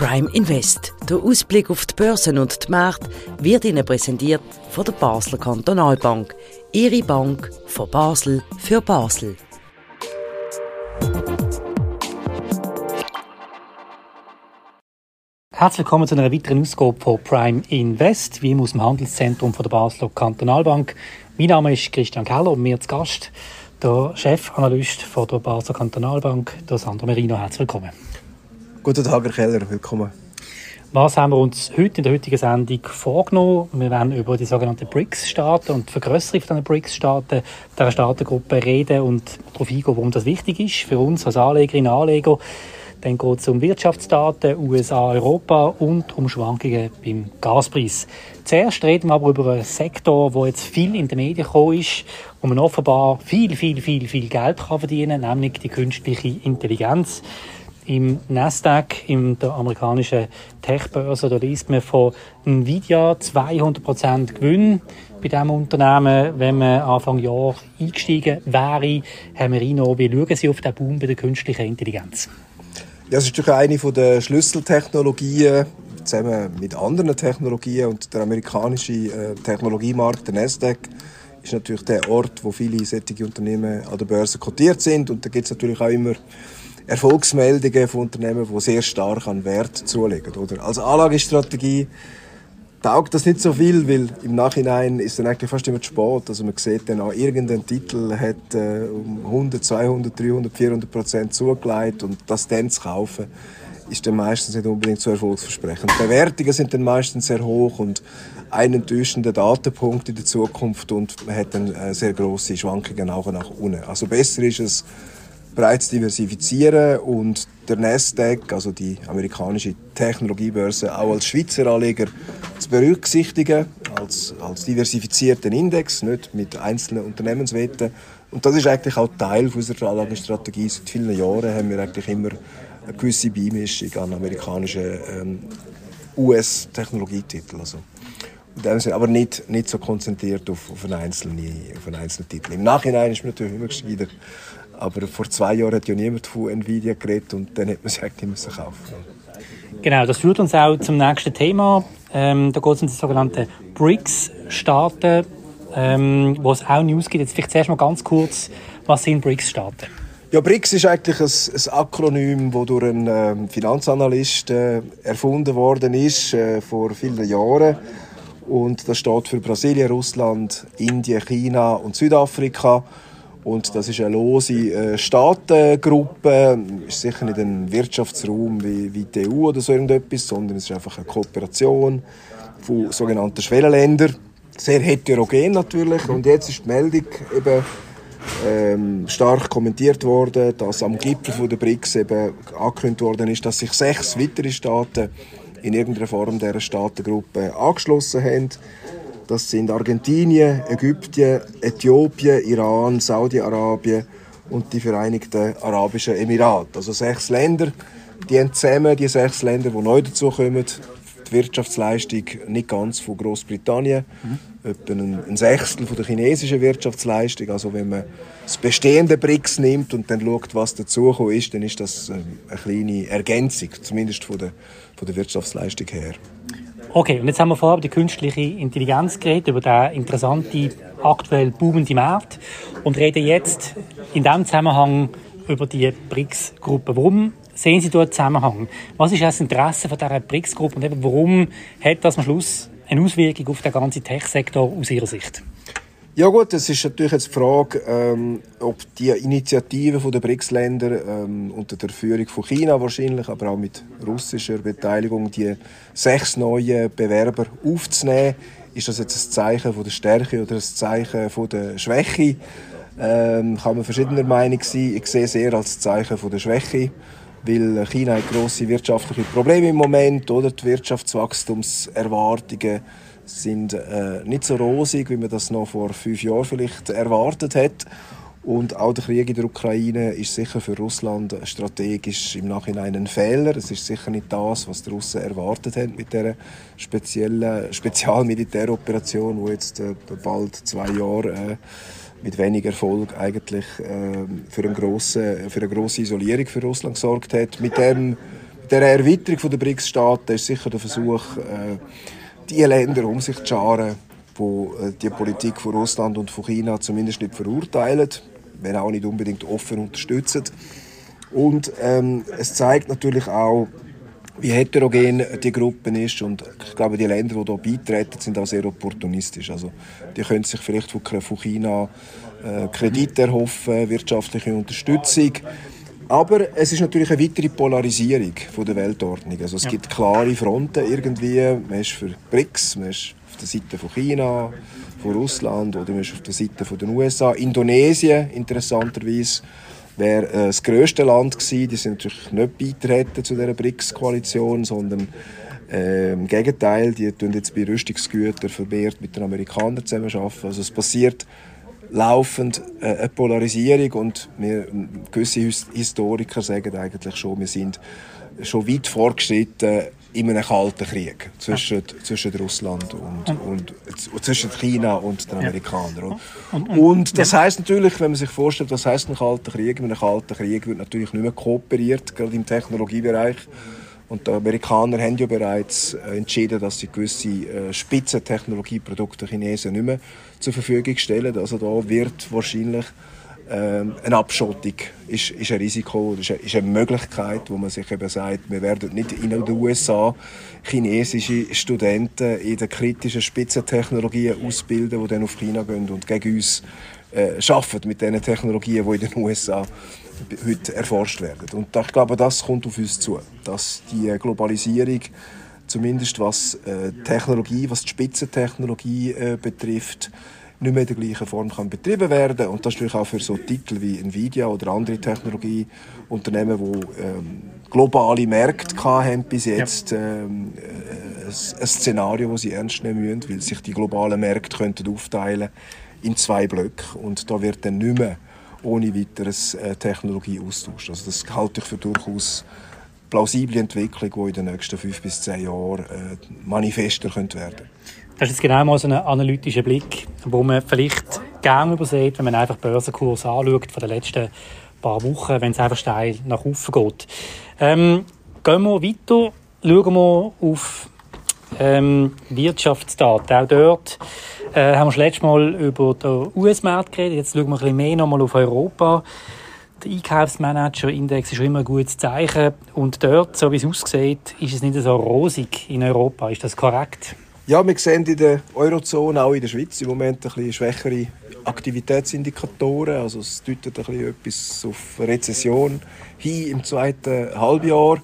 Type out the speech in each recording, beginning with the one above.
Prime Invest. Der Ausblick auf die Börsen und die Märkte wird Ihnen präsentiert von der Basler Kantonalbank. Ihre Bank von Basel für Basel. Herzlich willkommen zu einer weiteren Ausgabe von Prime Invest, wie aus dem Handelszentrum von der Basler Kantonalbank. Mein Name ist Christian Keller und mir zu Gast der Chefanalyst von der Basler Kantonalbank, der Sandro Merino. Herzlich willkommen. Guten Tag, Herr Keller, willkommen. Was haben wir uns heute in der heutigen Sendung vorgenommen? Wir werden über die sogenannten BRICS-Staaten und die Vergrößerung dieser BRICS-Staaten, dieser Staatengruppe reden und darauf eingehen, warum das wichtig ist für uns als Anlegerinnen und Anleger. Dann geht es um Wirtschaftsdaten, USA, Europa und um Schwankungen beim Gaspreis. Zuerst reden wir aber über einen Sektor, der jetzt viel in den Medien gekommen ist, wo man offenbar viel, viel, viel, viel Geld verdienen kann, nämlich die künstliche Intelligenz im Nasdaq, in der amerikanischen Tech-Börse, da liest man von Nvidia 200% Gewinn bei diesem Unternehmen, wenn man Anfang Jahr eingestiegen wäre. Herr Merino, wie schauen Sie auf den Boom bei der künstlichen Intelligenz? Ja, es ist natürlich eine der Schlüsseltechnologien, zusammen mit anderen Technologien und der amerikanische äh, Technologiemarkt, der Nasdaq, ist natürlich der Ort, wo viele solche Unternehmen an der Börse kotiert sind und da gibt es natürlich auch immer Erfolgsmeldungen von Unternehmen, die sehr stark an Wert zulegen. Oder? Als Anlagestrategie taugt das nicht so viel, weil im Nachhinein ist dann eigentlich fast immer zu spät. Also man sieht dann auch, irgendein Titel hat äh, um 100, 200, 300, 400 Prozent zugelegt und das dann zu kaufen, ist dann meistens nicht unbedingt so erfolgsversprechend. Bewertungen sind dann meistens sehr hoch und ein enttäuschender Datenpunkt in der Zukunft und man hat dann äh, sehr große Schwankungen auch nach unten. Also besser ist es, bereits diversifizieren und der Nasdaq, also die amerikanische Technologiebörse, auch als Schweizer Anleger zu berücksichtigen, als, als diversifizierten Index, nicht mit einzelnen Unternehmenswetten. Und das ist eigentlich auch Teil unserer Anlagestrategie. Seit vielen Jahren haben wir eigentlich immer eine gewisse Beimischung an amerikanischen ähm, US-Technologietiteln. Also, aber nicht, nicht so konzentriert auf, auf, einen einzelnen, auf einen einzelnen Titel. Im Nachhinein ist man natürlich immer gescheiter, aber vor zwei Jahren hat ja niemand von Nvidia geredet und dann hat man es eigentlich müssen kaufen. Genau, das führt uns auch zum nächsten Thema. Ähm, da geht es um die sogenannten BRICS-Staaten, ähm, wo es auch News gibt. Jetzt vielleicht zuerst mal ganz kurz, was sind BRICS-Staaten? Ja, BRICS ist eigentlich ein, ein Akronym, das durch einen ähm, Finanzanalyst äh, erfunden worden ist äh, vor vielen Jahren. Und das steht für Brasilien, Russland, Indien, China und Südafrika. Und das ist eine lose äh, Staatengruppe, ist sicher nicht ein Wirtschaftsraum wie, wie die EU oder so irgendetwas, sondern es ist einfach eine Kooperation von sogenannten Schwellenländern. Sehr heterogen natürlich. Und jetzt ist die Meldung eben ähm, stark kommentiert worden, dass am Gipfel von der BRICS eben angekündigt worden ist, dass sich sechs weitere Staaten in irgendeiner Form dieser Staatengruppe angeschlossen haben. Das sind Argentinien, Ägypten, Äthiopien, Iran, Saudi-Arabien und die Vereinigten Arabischen Emirate. Also sechs Länder, die haben zusammen, die sechs Länder, die neu dazukommen, die Wirtschaftsleistung nicht ganz von Großbritannien, mhm. etwa ein, Sechstel von der chinesischen Wirtschaftsleistung. Also wenn man das bestehende BRICS nimmt und dann schaut, was dazugekommen ist, dann ist das ähm, eine kleine Ergänzung, zumindest von der, von der Wirtschaftsleistung her. Okay, und jetzt haben wir vorher über die künstliche Intelligenz geredet, über den interessanten, aktuell boomenden Markt und reden jetzt in diesem Zusammenhang über die BRICS-Gruppe. Warum sehen Sie dort Zusammenhang? Was ist das Interesse von dieser BRICS-Gruppe und eben warum hat das am Schluss eine Auswirkung auf den ganzen Tech-Sektor aus Ihrer Sicht? Ja gut, es ist natürlich jetzt die Frage, ähm, ob die Initiative der BRICS-Länder ähm, unter der Führung von China wahrscheinlich, aber auch mit russischer Beteiligung, die sechs neue Bewerber aufzunehmen, ist das jetzt ein Zeichen von der Stärke oder ein Zeichen von der Schwäche? Ähm, kann man verschiedener Meinung sein. Ich sehe es eher als Zeichen von der Schwäche, weil China hat grosse wirtschaftliche Probleme im Moment, oder die Wirtschaftswachstumserwartungen sind äh, nicht so rosig, wie man das noch vor fünf Jahren vielleicht erwartet hat. Und auch der Krieg in der Ukraine ist sicher für Russland strategisch im Nachhinein ein Fehler. Es ist sicher nicht das, was die Russen erwartet haben mit der speziellen Spezialmilitäroperation, wo jetzt äh, bald zwei Jahre äh, mit wenig Erfolg eigentlich äh, für, eine grosse, für eine grosse Isolierung für Russland gesorgt hat. Mit dem der Erweiterung der BRICS-Staaten ist sicher der Versuch, äh, die Länder um sich zu scharen, wo äh, die Politik von Russland und von China zumindest nicht verurteilen, wenn auch nicht unbedingt offen unterstützen. Und ähm, es zeigt natürlich auch, wie heterogen die Gruppe ist und ich glaube, die Länder, die hier beitreten, sind auch sehr opportunistisch. Also die können sich vielleicht von China äh, Kredite erhoffen, wirtschaftliche Unterstützung. Aber es ist natürlich eine weitere Polarisierung von der Weltordnung. Also es ja. gibt klare Fronten irgendwie. Man ist für BRICS, man ist auf der Seite von China, von Russland oder man ist auf der Seite von den USA. Indonesien, interessanterweise, wäre äh, das grösste Land gewesen. Die sind natürlich nicht beitreten zu dieser BRICS-Koalition, sondern äh, im Gegenteil, die tun jetzt bei Rüstungsgütern vermehrt mit den Amerikanern zusammenarbeiten. Also es passiert laufend äh, eine Polarisierung und wir, gewisse Historiker sagen eigentlich schon, wir sind schon weit vorgeschritten in einem kalten Krieg zwischen, ja. zwischen Russland und, und, und, zwischen China und den Amerikanern. Und, und, und das heißt natürlich, wenn man sich vorstellt, was heißt ein kalter Krieg? In einem kalten Krieg wird natürlich nicht mehr kooperiert, gerade im Technologiebereich. Und die Amerikaner haben ja bereits äh, entschieden, dass sie gewisse äh, Spitzentechnologieprodukte Chinesen nicht mehr zur Verfügung stellen. Also da wird wahrscheinlich ähm, eine Abschottung ist, ist ein Risiko, ist eine, ist eine Möglichkeit, wo man sich eben sagt, wir werden nicht in den USA chinesische Studenten in den kritischen Spitzentechnologien ausbilden, die dann auf China gehen und gegen uns äh, arbeiten mit den Technologien, die in den USA heute erforscht werden. Und ich glaube, das kommt auf uns zu, dass die Globalisierung zumindest was äh, Technologie, was die Spitzentechnologie äh, betrifft, nicht mehr in der gleichen Form kann betrieben werden. Und das ist natürlich auch für so Titel wie Nvidia oder andere Technologieunternehmen, die ähm, globale Märkte haben bis jetzt, ähm, äh, ein, Szenario, das sie ernst nehmen müssen, weil sich die globalen Märkte könnten aufteilen in zwei Blöcke. Und da wird dann nicht mehr ohne weiteres äh, Technologie austauscht. Also das halte ich für durchaus plausible Entwicklung, die in den nächsten fünf bis zehn Jahren äh, manifester könnte werden Das ist jetzt genau mal so ein analytischer Blick, wo man vielleicht gerne übersieht, wenn man einfach Börsenkurs anschaut von den letzten paar Wochen, wenn es einfach steil nach oben geht. Ähm, gehen wir weiter, schauen wir auf ähm, Wirtschaftsdaten. Auch dort äh, haben wir das letzte Mal über den US-Markt geredet. Jetzt schauen wir ein bisschen mehr nochmal auf Europa. Der Einkaufsmanager-Index ist immer ein gutes Zeichen. Und dort, so wie es aussieht, ist es nicht so rosig in Europa. Ist das korrekt? Ja, wir sehen in der Eurozone, auch in der Schweiz, im Moment ein bisschen schwächere Aktivitätsindikatoren. Also es deutet ein bisschen etwas auf Rezession hin im zweiten Halbjahr.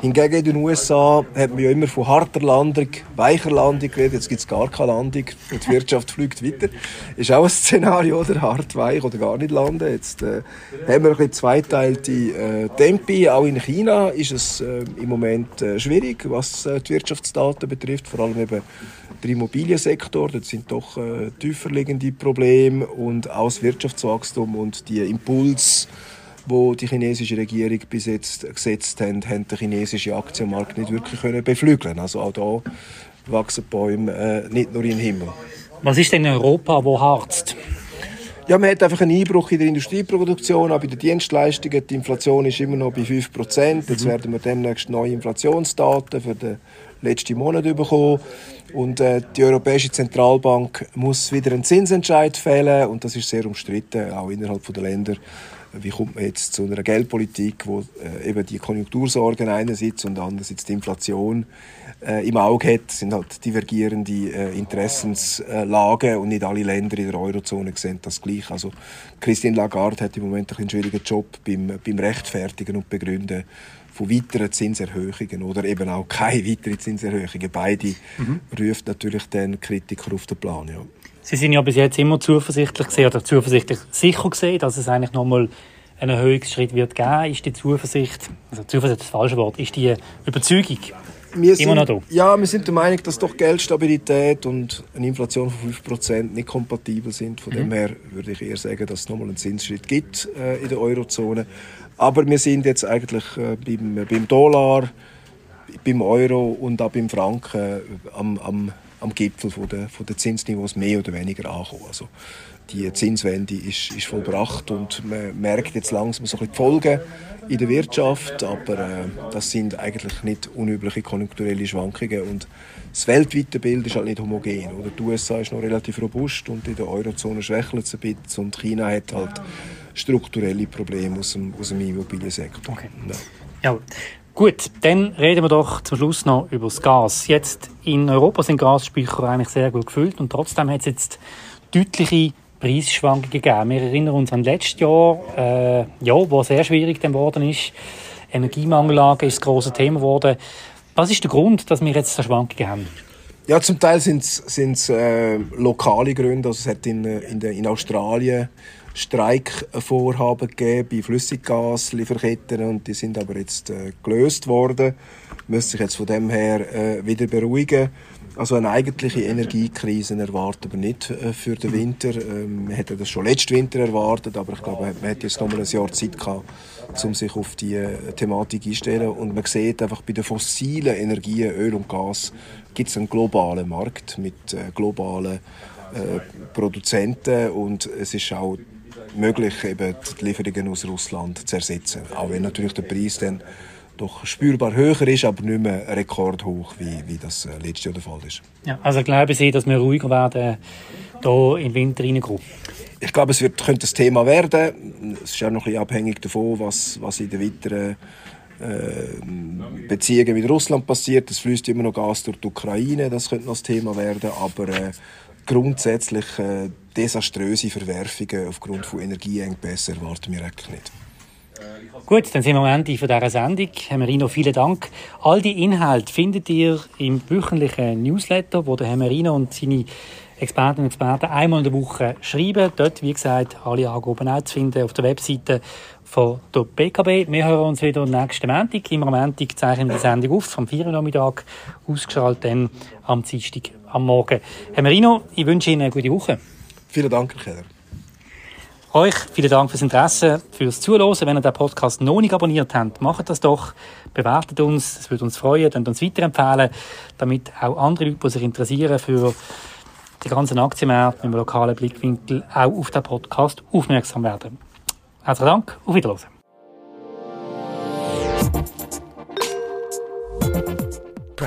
Hingegen in den USA hat man ja immer von harter Landung, weicher Landung geredet. Jetzt gibt es gar keine Landung die Wirtschaft fliegt weiter. Ist auch ein Szenario, oder? Hart, weich oder gar nicht landen. Jetzt äh, haben wir ein bisschen zweiteilte äh, Tempi. Auch in China ist es äh, im Moment äh, schwierig, was äh, die Wirtschaftsdaten betrifft. Vor allem eben der Immobiliensektor. Dort sind doch äh, tiefer liegende Probleme und auch das Wirtschaftswachstum und die Impuls wo die chinesische Regierung bis jetzt gesetzt haben, haben den chinesischen Aktienmarkt nicht wirklich können beflügeln. Also auch da wachsen Bäume äh, nicht nur im Himmel. Was ist denn in Europa, wo harzt? Ja, man hat einfach einen Einbruch in der Industrieproduktion, auch bei den Dienstleistungen. Die Inflation ist immer noch bei 5%. Jetzt mhm. werden wir demnächst neue Inflationsdaten für den letzten Monat bekommen. Und äh, die Europäische Zentralbank muss wieder einen Zinsentscheid fällen und das ist sehr umstritten, auch innerhalb der Länder wie kommt man jetzt zu einer Geldpolitik, wo äh, eben die Konjunktursorgen einerseits und andererseits die Inflation äh, im Auge hat, das sind halt divergierende äh, Interessenslagen und nicht alle Länder in der Eurozone sehen das gleich. Also Christine Lagarde hat im Moment einen schwierigen Job beim, beim Rechtfertigen und Begründen von weiteren Zinserhöhungen oder eben auch keine weiteren Zinserhöhungen. Beide mhm. ruft natürlich den Kritiker auf den Plan. Ja. Sie sind ja bis jetzt immer zuversichtlich gesehen oder zuversichtlich sicher gesehen, dass es eigentlich nochmal einen Erhöhungsschritt wird geben. Ist die Zuversicht, also Zuversicht ist das falsche Wort, ist die Überzeugung wir sind, immer noch da? Ja, wir sind der Meinung, dass doch Geldstabilität und eine Inflation von 5% nicht kompatibel sind. Von mhm. dem her würde ich eher sagen, dass es nochmal einen Zinsschritt gibt äh, in der Eurozone. Aber wir sind jetzt eigentlich äh, beim, beim Dollar, beim Euro und auch beim Franken am, am am Gipfel von der, von der Zinsniveaus mehr oder weniger angekommen. Also die Zinswende ist, ist vollbracht und man merkt jetzt langsam so ein bisschen die Folgen in der Wirtschaft, aber äh, das sind eigentlich nicht unübliche konjunkturelle Schwankungen und das weltweite Bild ist halt nicht homogen. Oder die USA ist noch relativ robust und in der Eurozone schwächelt es ein bisschen und China hat halt strukturelle Probleme aus dem, aus dem Immobiliensektor. Okay. Ja. ja. Gut, dann reden wir doch zum Schluss noch über das Gas. Jetzt in Europa sind Gasspeicher eigentlich sehr gut gefüllt und trotzdem hat es jetzt deutliche Preisschwankungen gegeben. Wir erinnern uns an letztes Jahr, äh, ja, wo sehr schwierig geworden ist. Energiemangellage ist das große Thema geworden. Was ist der Grund, dass wir jetzt so Schwankungen haben? Ja, zum Teil sind es äh, lokale Gründe. Also es hat in, in, in Australien Streikvorhaben gegeben bei Flüssiggaslieferketten und die sind aber jetzt äh, gelöst worden. Müsste sich jetzt von dem her äh, wieder beruhigen. Also eine eigentliche Energiekrise erwarten wir nicht äh, für den Winter. Ähm, wir hätten das schon letzten Winter erwartet, aber ich glaube, man hätte jetzt noch mal ein Jahr Zeit gehabt, um sich auf die äh, Thematik einzustellen. Und man sieht einfach bei den fossilen Energien, Öl und Gas, gibt es einen globalen Markt mit äh, globalen Produzenten und es ist auch möglich, eben die Lieferungen aus Russland zu ersetzen. Auch wenn natürlich der Preis dann doch spürbar höher ist, aber nicht mehr rekordhoch, wie, wie das äh, letztes Jahr der Fall ist. Ja, also glauben Sie, dass wir ruhiger werden hier im Winter reinkommen? Ich glaube, es wird, könnte ein Thema werden. Es ist auch noch ein bisschen abhängig davon, was, was in den weiteren äh, Beziehungen mit Russland passiert. Es fließt immer noch Gas durch die Ukraine, das könnte noch ein Thema werden, aber äh, grundsätzlich äh, desaströse Verwerfungen aufgrund von Energieengpässen erwarten wir eigentlich nicht. Gut, dann sind wir am Ende von dieser Sendung. Herr Merino, vielen Dank. All die Inhalte findet ihr im wöchentlichen Newsletter, wo der Herr Merino und seine Expertinnen und Experten einmal in der Woche schreiben. Dort, wie gesagt, alle Angaben auch zu finden auf der Webseite von der BKB. Wir hören uns wieder nächsten Montag. Immer am Montag zeichnen wir die Sendung auf, am 4. Nachmittag, ausgeschaltet dann am Dienstag am Morgen. Herr Merino, ich wünsche Ihnen eine gute Woche. Vielen Dank, Herr Keller. Euch vielen Dank fürs Interesse, fürs Zuhören. Wenn ihr den Podcast noch nicht abonniert habt, macht das doch. Bewertet uns, es würde uns freuen, dann uns weiterempfehlen, damit auch andere Leute, die sich interessieren für die ganzen Aktienmärkte mit einem lokalen Blickwinkel, auch auf den Podcast aufmerksam werden. Herzlichen Dank, auf Wiedersehen.